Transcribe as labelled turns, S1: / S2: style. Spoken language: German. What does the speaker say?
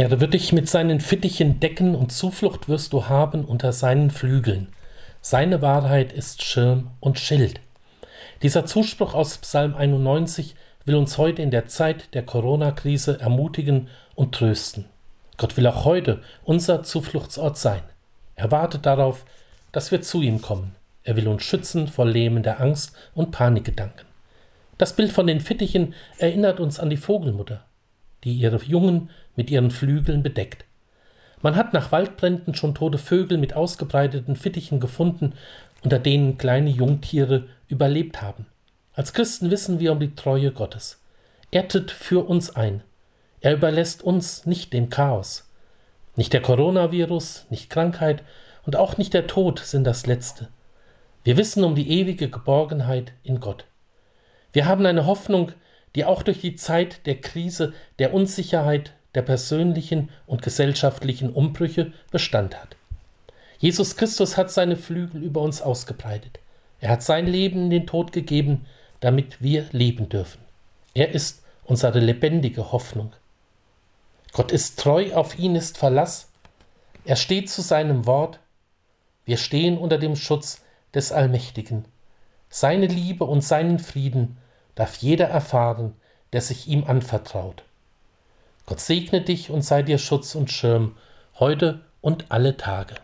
S1: Er wird dich mit seinen Fittichen decken und Zuflucht wirst du haben unter seinen Flügeln. Seine Wahrheit ist Schirm und Schild. Dieser Zuspruch aus Psalm 91 will uns heute in der Zeit der Corona-Krise ermutigen und trösten. Gott will auch heute unser Zufluchtsort sein. Er wartet darauf, dass wir zu ihm kommen. Er will uns schützen vor lähmender Angst und Panikgedanken. Das Bild von den Fittichen erinnert uns an die Vogelmutter die ihre Jungen mit ihren Flügeln bedeckt. Man hat nach Waldbränden schon tote Vögel mit ausgebreiteten Fittichen gefunden, unter denen kleine Jungtiere überlebt haben. Als Christen wissen wir um die Treue Gottes. Er tritt für uns ein. Er überlässt uns nicht dem Chaos. Nicht der Coronavirus, nicht Krankheit und auch nicht der Tod sind das Letzte. Wir wissen um die ewige Geborgenheit in Gott. Wir haben eine Hoffnung, die auch durch die Zeit der Krise, der Unsicherheit, der persönlichen und gesellschaftlichen Umbrüche Bestand hat. Jesus Christus hat seine Flügel über uns ausgebreitet. Er hat sein Leben in den Tod gegeben, damit wir leben dürfen. Er ist unsere lebendige Hoffnung. Gott ist treu, auf ihn ist Verlass. Er steht zu seinem Wort. Wir stehen unter dem Schutz des Allmächtigen. Seine Liebe und seinen Frieden darf jeder erfahren, der sich ihm anvertraut. Gott segne dich und sei dir Schutz und Schirm heute und alle Tage.